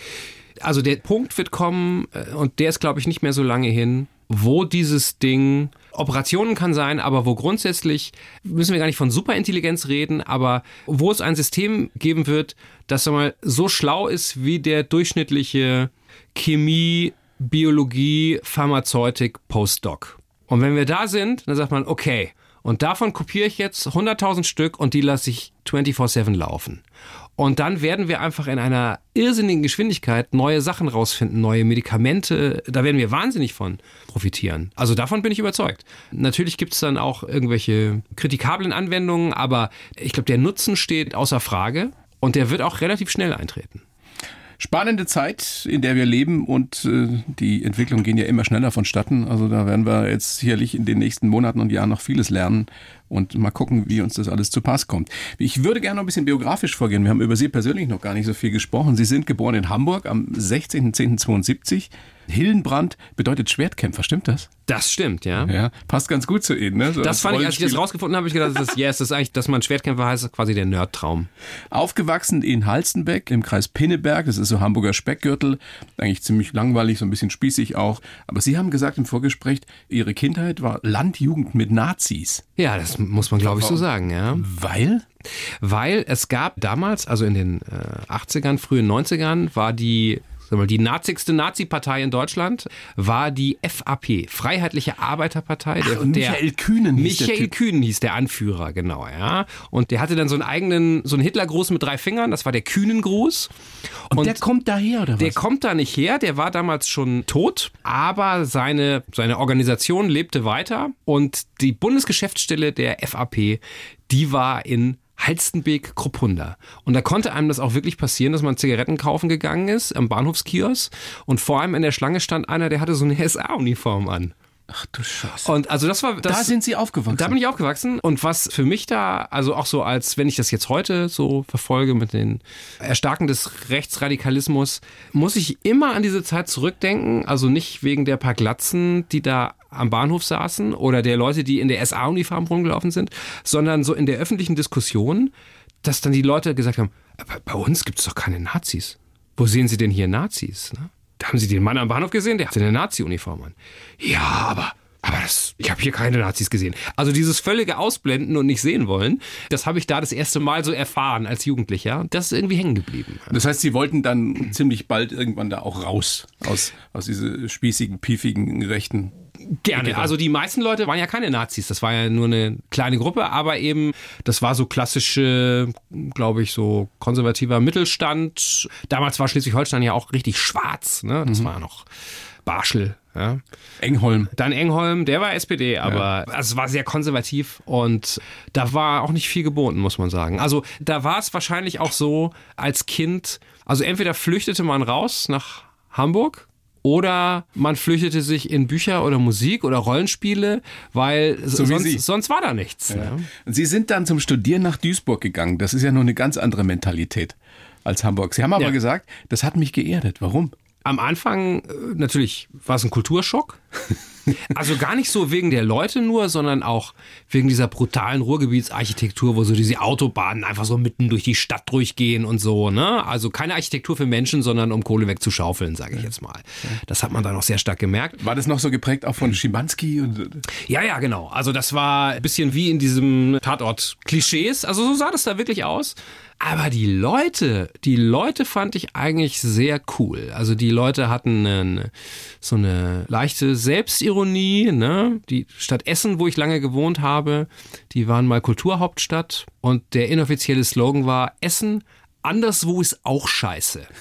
Also der Punkt wird kommen, äh, und der ist, glaube ich, nicht mehr so lange hin, wo dieses Ding Operationen kann sein, aber wo grundsätzlich müssen wir gar nicht von Superintelligenz reden, aber wo es ein System geben wird, das mal so schlau ist wie der durchschnittliche Chemie, Biologie, Pharmazeutik Postdoc. Und wenn wir da sind, dann sagt man, okay, und davon kopiere ich jetzt 100.000 Stück und die lasse ich 24/7 laufen. Und dann werden wir einfach in einer irrsinnigen Geschwindigkeit neue Sachen rausfinden, neue Medikamente. Da werden wir wahnsinnig von profitieren. Also davon bin ich überzeugt. Natürlich gibt es dann auch irgendwelche kritikablen Anwendungen, aber ich glaube, der Nutzen steht außer Frage und der wird auch relativ schnell eintreten. Spannende Zeit, in der wir leben und äh, die Entwicklungen gehen ja immer schneller vonstatten. Also da werden wir jetzt sicherlich in den nächsten Monaten und Jahren noch vieles lernen und mal gucken, wie uns das alles zu Pass kommt. Ich würde gerne noch ein bisschen biografisch vorgehen. Wir haben über Sie persönlich noch gar nicht so viel gesprochen. Sie sind geboren in Hamburg am 16.10.72 Hillenbrand bedeutet Schwertkämpfer, stimmt das? Das stimmt, ja. Ja, passt ganz gut zu Ihnen. Ne? So Das fand ich, als ich das rausgefunden habe, habe ich gedacht, das ist, yes, das ist eigentlich, dass man Schwertkämpfer heißt, ist quasi der Nerdtraum. Aufgewachsen in Halstenbeck im Kreis Pinneberg, das ist so Hamburger Speckgürtel, eigentlich ziemlich langweilig, so ein bisschen spießig auch. Aber Sie haben gesagt im Vorgespräch, Ihre Kindheit war Landjugend mit Nazis. Ja, das muss man, glaube ich, so sagen, ja. Weil? Weil es gab damals, also in den äh, 80ern, frühen 90ern, war die die nazigste Nazi-Partei in Deutschland war die FAP, Freiheitliche Arbeiterpartei. Ach, und Michael Kühnen hieß der Michael Typ. Kühnen hieß der Anführer, genau, ja. Und der hatte dann so einen eigenen, so einen Hitlergruß mit drei Fingern, das war der Kühnengruß. Und, der kommt daher, oder was? Der kommt da nicht her, der war damals schon tot, aber seine, seine Organisation lebte weiter und die Bundesgeschäftsstelle der FAP, die war in Halstenbeek Kruppunda. Und da konnte einem das auch wirklich passieren, dass man Zigaretten kaufen gegangen ist am Bahnhofskiosk und vor einem in der Schlange stand einer, der hatte so eine SA-Uniform an. Ach du Scheiße. Und also das war das, da sind Sie aufgewachsen. da bin ich aufgewachsen und was für mich da, also auch so als, wenn ich das jetzt heute so verfolge mit den Erstarken des Rechtsradikalismus, muss ich immer an diese Zeit zurückdenken, also nicht wegen der paar Glatzen, die da am Bahnhof saßen oder der Leute, die in der SA-Uniform rumgelaufen sind, sondern so in der öffentlichen Diskussion, dass dann die Leute gesagt haben, bei uns gibt es doch keine Nazis. Wo sehen Sie denn hier Nazis? Ne? Haben Sie den Mann am Bahnhof gesehen, der hatte eine Nazi-Uniform an. Ja, aber aber das, ich habe hier keine Nazis gesehen. Also dieses völlige Ausblenden und nicht sehen wollen, das habe ich da das erste Mal so erfahren als Jugendlicher. Das ist irgendwie hängen geblieben. Das heißt, Sie wollten dann ziemlich bald irgendwann da auch raus aus, aus diese spießigen, piefigen Rechten. Gerne. Also die meisten Leute waren ja keine Nazis. Das war ja nur eine kleine Gruppe, aber eben, das war so klassische, glaube ich, so konservativer Mittelstand. Damals war Schleswig-Holstein ja auch richtig schwarz. Ne? Das war noch Barschel. Ja. Engholm. Dann Engholm, der war SPD, aber also es war sehr konservativ und da war auch nicht viel geboten, muss man sagen. Also da war es wahrscheinlich auch so als Kind, also entweder flüchtete man raus nach Hamburg oder man flüchtete sich in Bücher oder Musik oder Rollenspiele, weil Sie. sonst, sonst war da nichts. Ja. Und Sie sind dann zum Studieren nach Duisburg gegangen. Das ist ja noch eine ganz andere Mentalität als Hamburg. Sie haben aber Ja. gesagt, das hat mich geerdet. Warum? Am Anfang äh, natürlich war es ein Kulturschock. Also gar nicht so wegen der Leute nur, sondern auch wegen dieser brutalen Ruhrgebietsarchitektur, wo so diese Autobahnen einfach so mitten durch die Stadt durchgehen und so. Ne? Also keine Architektur für Menschen, sondern um Kohle wegzuschaufeln, sage ich jetzt mal. Das hat man dann auch sehr stark gemerkt. War das noch so geprägt auch von Schimanski? Und, Ja, ja, genau. Also das war ein bisschen wie in diesem Tatort Klischees. Also so sah das da wirklich aus. Aber die Leute, die Leute fand ich eigentlich sehr cool. Also die Leute hatten eine, so eine leichte Selbstironie. Ne? Die Stadt Essen, wo ich lange gewohnt habe, die waren mal Kulturhauptstadt. Und der inoffizielle Slogan war Essen. Anderswo ist auch scheiße.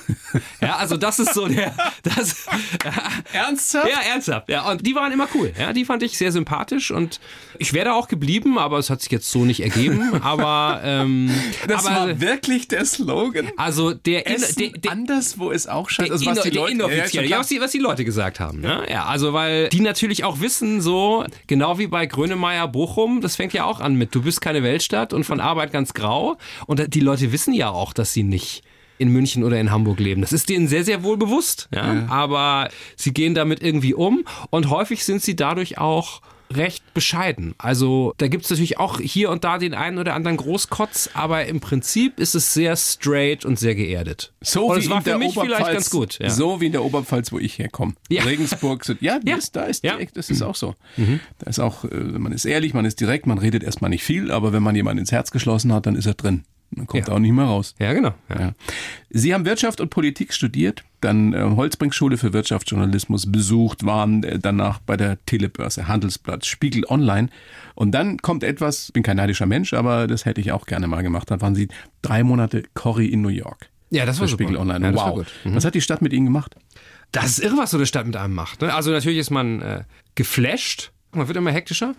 Ja, also das ist so der, das, Ernsthaft? ja, ernsthaft. Ja, und die waren immer cool. Ja, die fand ich sehr sympathisch und ich wäre da auch geblieben, aber es hat sich jetzt so nicht ergeben. Aber, ähm, Das aber war wirklich der Slogan. also der, Essen der, der, anderswo ist auch scheiße. Also was inno- die Leute, inoffizielle, ja, ja, was, die, was die Leute gesagt haben. Ne? Ja, also weil die natürlich auch wissen, so genau wie bei Grönemeyer Bochum, das fängt ja auch an mit, du bist keine Weltstadt und von Arbeit ganz grau. Und die Leute wissen ja auch, dass sie nicht in München oder in Hamburg leben. Das ist denen sehr, sehr wohl bewusst. Ja? Aber sie gehen damit irgendwie um und häufig sind sie dadurch auch recht bescheiden. Also da gibt es natürlich auch hier und da den einen oder anderen Großkotz, aber im Prinzip ist es sehr straight und sehr geerdet. So und wie es war in der für mich Oberpfalz, vielleicht ganz gut. Ja. So wie in der Oberpfalz, wo ich herkomme. Ja. Regensburg. So, ja, Ja. Das, da ist Ja. direkt, das ist auch so. Da ist auch, äh, man ist ehrlich, man ist direkt, man redet erstmal nicht viel, aber wenn man jemanden ins Herz geschlossen hat, dann ist er drin. Man kommt Ja. auch nicht mehr raus. Ja, genau. Ja. Ja. Sie haben Wirtschaft und Politik studiert, dann äh, Holzbringschule für Wirtschaftsjournalismus besucht, waren äh, danach bei der Telebörse, Handelsblatt, Spiegel Online. Und dann kommt etwas, ich bin kein neidischer Mensch, aber das hätte ich auch gerne mal gemacht. Dann waren Sie drei Monate Corrie in New York. Ja, das war super. Spiegel Online. Wow. Mhm. Was hat die Stadt mit Ihnen gemacht? Das ist irre, was so eine Stadt mit einem macht. Ne? Also natürlich ist man äh, geflasht, man wird immer hektischer.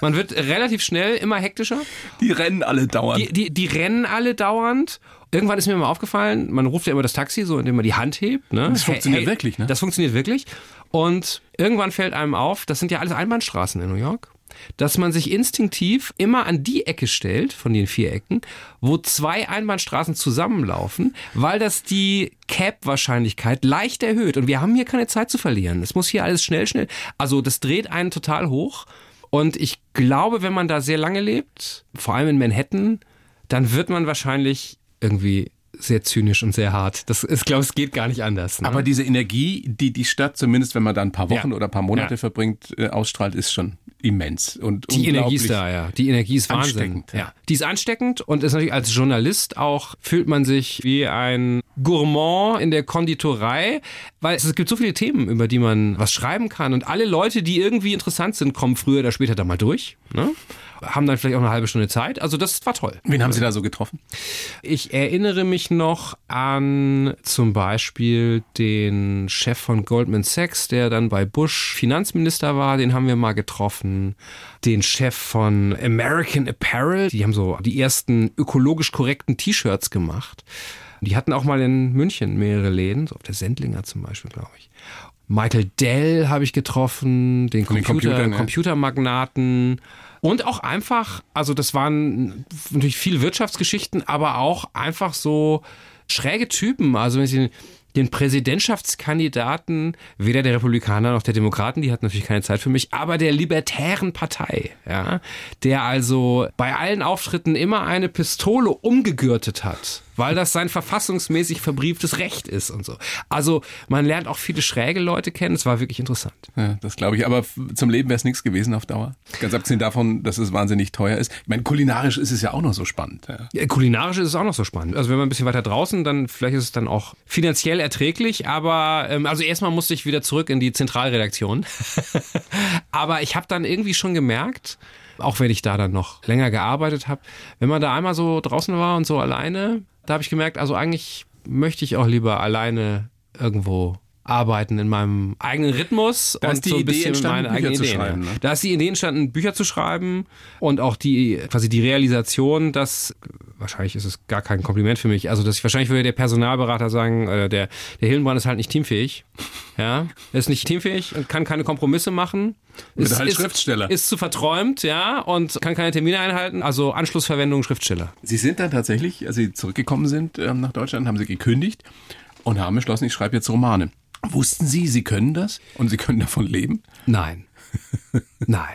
Man wird relativ schnell immer hektischer. Die rennen alle dauernd. Die, die, die rennen alle dauernd. Irgendwann ist mir mal aufgefallen, man ruft ja immer das Taxi, so indem man die Hand hebt. Ne? Das funktioniert wirklich, ne? Das funktioniert wirklich. Und irgendwann fällt einem auf, das sind ja alles Einbahnstraßen in New York. dass man sich instinktiv immer an die Ecke stellt von den vier Ecken, wo zwei Einbahnstraßen zusammenlaufen, weil das die Cap-Wahrscheinlichkeit leicht erhöht. Und wir haben hier keine Zeit zu verlieren. Es muss hier alles schnell, schnell. Also das dreht einen total hoch. Und ich glaube, wenn man da sehr lange lebt, vor allem in Manhattan, dann wird man wahrscheinlich irgendwie sehr zynisch und sehr hart. Das ist, glaube es geht gar nicht anders. Ne? Aber diese Energie, die die Stadt, zumindest wenn man da ein paar Wochen ja. oder ein paar Monate ja. verbringt, äh, ausstrahlt, ist schon immens. Und die Energie ist da, ja. Die Energie ist Wahnsinn. Ja. Die ist ansteckend und ist natürlich als Journalist auch, fühlt man sich wie ein Gourmand in der Konditorei, weil es gibt so viele Themen, über die man was schreiben kann und alle Leute, die irgendwie interessant sind, kommen früher oder später da mal durch. Ne? Haben dann vielleicht auch eine halbe Stunde Zeit. Also das war toll. Wen haben Sie da so getroffen? Ich erinnere mich noch an zum Beispiel den Chef von Goldman Sachs, der dann bei Bush Finanzminister war. Den haben wir mal getroffen. Den Chef von American Apparel. Die haben so die ersten ökologisch korrekten T-Shirts gemacht. Die hatten auch mal in München mehrere Läden, so auf der Sendlinger zum Beispiel, glaube ich. Michael Dell habe ich getroffen, den, Computer, Computer ne? Computermagnaten. Und auch einfach, also das waren natürlich viel Wirtschaftsgeschichten, aber auch einfach so schräge Typen. Also wenn ich den, den Präsidentschaftskandidaten weder der Republikaner noch der Demokraten, die hatten natürlich keine Zeit für mich, aber der Libertären Partei, ja, der also bei allen Auftritten immer eine Pistole umgegürtet hat weil das sein verfassungsmäßig verbrieftes Recht ist und so. Also man lernt auch viele schräge Leute kennen. Es war wirklich interessant. Ja, das glaube ich. Aber zum Leben wäre es nichts gewesen auf Dauer. Ganz abgesehen davon, dass es wahnsinnig teuer ist. Ich meine, kulinarisch ist es ja auch noch so spannend. Ja. Ja, kulinarisch ist es auch noch so spannend. Also wenn man ein bisschen weiter draußen, dann vielleicht ist es dann auch finanziell erträglich. Aber ähm, also erstmal musste ich wieder zurück in die Zentralredaktion. aber ich habe dann irgendwie schon gemerkt, auch wenn ich da dann noch länger gearbeitet habe, wenn man da einmal so draußen war und so alleine, da habe ich gemerkt, also eigentlich möchte ich auch lieber alleine irgendwo arbeiten in meinem eigenen Rhythmus da und so ein bisschen meine eigenen Ideen. Schreiben, ne? Da ist die Idee entstanden, Bücher zu schreiben und auch die quasi die Realisation, dass wahrscheinlich ist es gar kein Kompliment für mich, also dass ich wahrscheinlich würde der Personalberater sagen, äh, der der Hillenbrand ist halt nicht teamfähig, ja, er ist nicht teamfähig und kann keine Kompromisse machen, ist, halt ist, Schriftsteller, ist zu verträumt, ja, und kann keine Termine einhalten, also Anschlussverwendung Schriftsteller. Sie sind dann tatsächlich, als Sie zurückgekommen sind ähm, nach Deutschland, haben Sie gekündigt und haben beschlossen, ich schreibe jetzt Romane. Wussten Sie, Sie können das und Sie können davon leben? Nein. Nein.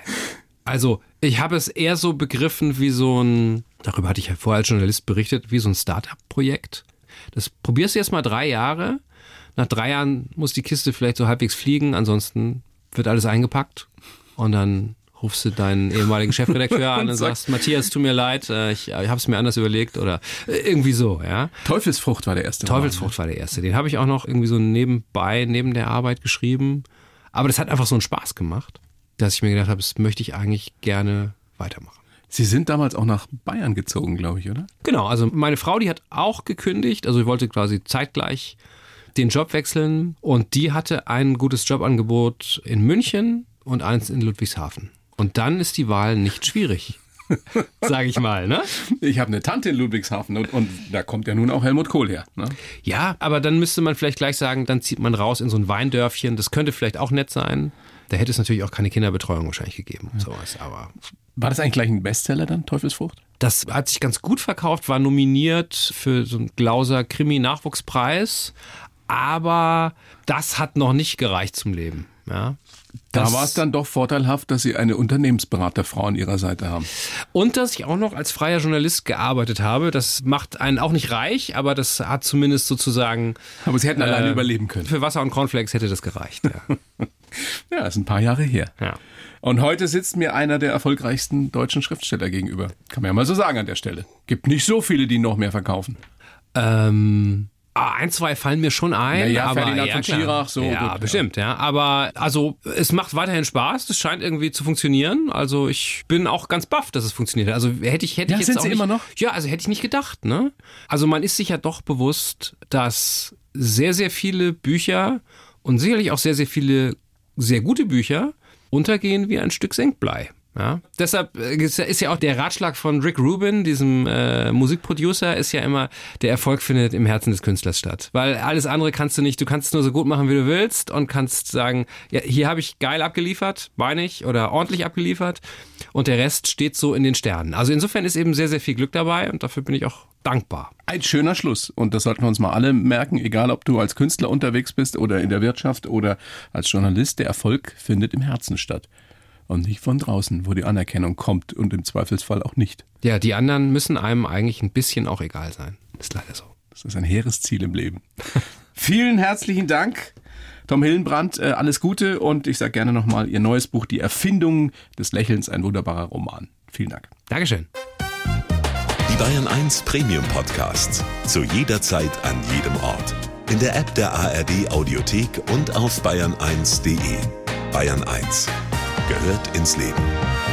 Also, ich habe es eher so begriffen wie so ein, darüber hatte ich ja vorher als Journalist berichtet, wie so ein Startup-Projekt. Das probierst du jetzt mal drei Jahre. Nach drei Jahren muss die Kiste vielleicht so halbwegs fliegen, ansonsten wird alles eingepackt und dann rufst du deinen ehemaligen Chefredakteur an und, und sagst, Matthias, tut mir leid, äh, ich, ich habe es mir anders überlegt oder äh, irgendwie so, ja. Teufelsfrucht war der erste. Teufelsfrucht Mal, ne? war der erste. Den habe ich auch noch irgendwie so nebenbei, neben der Arbeit geschrieben. Aber das hat einfach so einen Spaß gemacht, dass ich mir gedacht habe, das möchte ich eigentlich gerne weitermachen. Sie sind damals auch nach Bayern gezogen, glaube ich, oder? Genau, also meine Frau, die hat auch gekündigt, also ich wollte quasi zeitgleich den Job wechseln und die hatte ein gutes Jobangebot in München und eins in Ludwigshafen. Und dann ist die Wahl nicht schwierig. Sag ich mal, ne? Ich habe eine Tante in Ludwigshafen und, und, da kommt ja nun auch Helmut Kohl her. Ne? Ja, aber dann müsste man vielleicht gleich sagen, dann zieht man raus in so ein Weindörfchen. Das könnte vielleicht auch nett sein. Da hätte es natürlich auch keine Kinderbetreuung wahrscheinlich gegeben. Ja. Sowas, aber war das eigentlich gleich ein Bestseller dann, Teufelsfrucht? Das hat sich ganz gut verkauft, war nominiert für so einen Glauser Krimi-Nachwuchspreis. Aber das hat noch nicht gereicht zum Leben. Ja. Da war es dann doch vorteilhaft, dass Sie eine Unternehmensberaterfrau an Ihrer Seite haben. Und dass ich auch noch als freier Journalist gearbeitet habe. Das macht einen auch nicht reich, aber das hat zumindest sozusagen. Aber Sie hätten äh, alleine überleben können. Für Wasser und Cornflakes hätte das gereicht. Ja, ja das ist ein paar Jahre her. Ja. Und heute sitzt mir einer der erfolgreichsten deutschen Schriftsteller gegenüber. Kann man ja mal so sagen an der Stelle. Gibt nicht so viele, die noch mehr verkaufen. Ähm. Ah, ein, zwei fallen mir schon ein. Naja, aber, Ferdinand ja, von Schirach, so. Ja, gut, bestimmt, ja. ja. Aber also es macht weiterhin Spaß. Das scheint irgendwie zu funktionieren. Also ich bin auch ganz baff, dass es funktioniert. Also hätte ich, hätte ja, ich jetzt sind auch Sie nicht, immer noch? Ja, also hätte ich nicht gedacht, ne? Also man ist sich ja doch bewusst, dass sehr, sehr viele Bücher und sicherlich auch sehr, sehr viele sehr gute Bücher untergehen wie ein Stück Senkblei. Ja? Deshalb äh, ist ja auch der Ratschlag von Rick Rubin, diesem äh, Musikproducer, ist ja immer, der Erfolg findet im Herzen des Künstlers statt. Weil alles andere kannst du nicht, du kannst es nur so gut machen, wie du willst und kannst sagen, ja, hier habe ich geil abgeliefert, meine ich, oder ordentlich abgeliefert und der Rest steht so in den Sternen. Also insofern ist eben sehr, sehr viel Glück dabei und dafür bin ich auch dankbar. Ein schöner Schluss. Und das sollten wir uns mal alle merken, egal ob du als Künstler unterwegs bist oder in der Wirtschaft oder als Journalist. Der Erfolg findet im Herzen statt. Und nicht von draußen, wo die Anerkennung kommt und im Zweifelsfall auch nicht. Ja, die anderen müssen einem eigentlich ein bisschen auch egal sein. Ist leider so. Das ist ein hehres Ziel im Leben. Vielen herzlichen Dank. Tom Hillenbrand, äh, alles Gute und ich sage gerne nochmal Ihr neues Buch, Die Erfindung des Lächelns, ein wunderbarer Roman. Vielen Dank. Dankeschön. Die Bayern 1 Premium Podcasts. Zu jeder Zeit, an jedem Ort. In der App der ARD Audiothek und auf bayern1.de. Bayern 1 gehört ins Leben.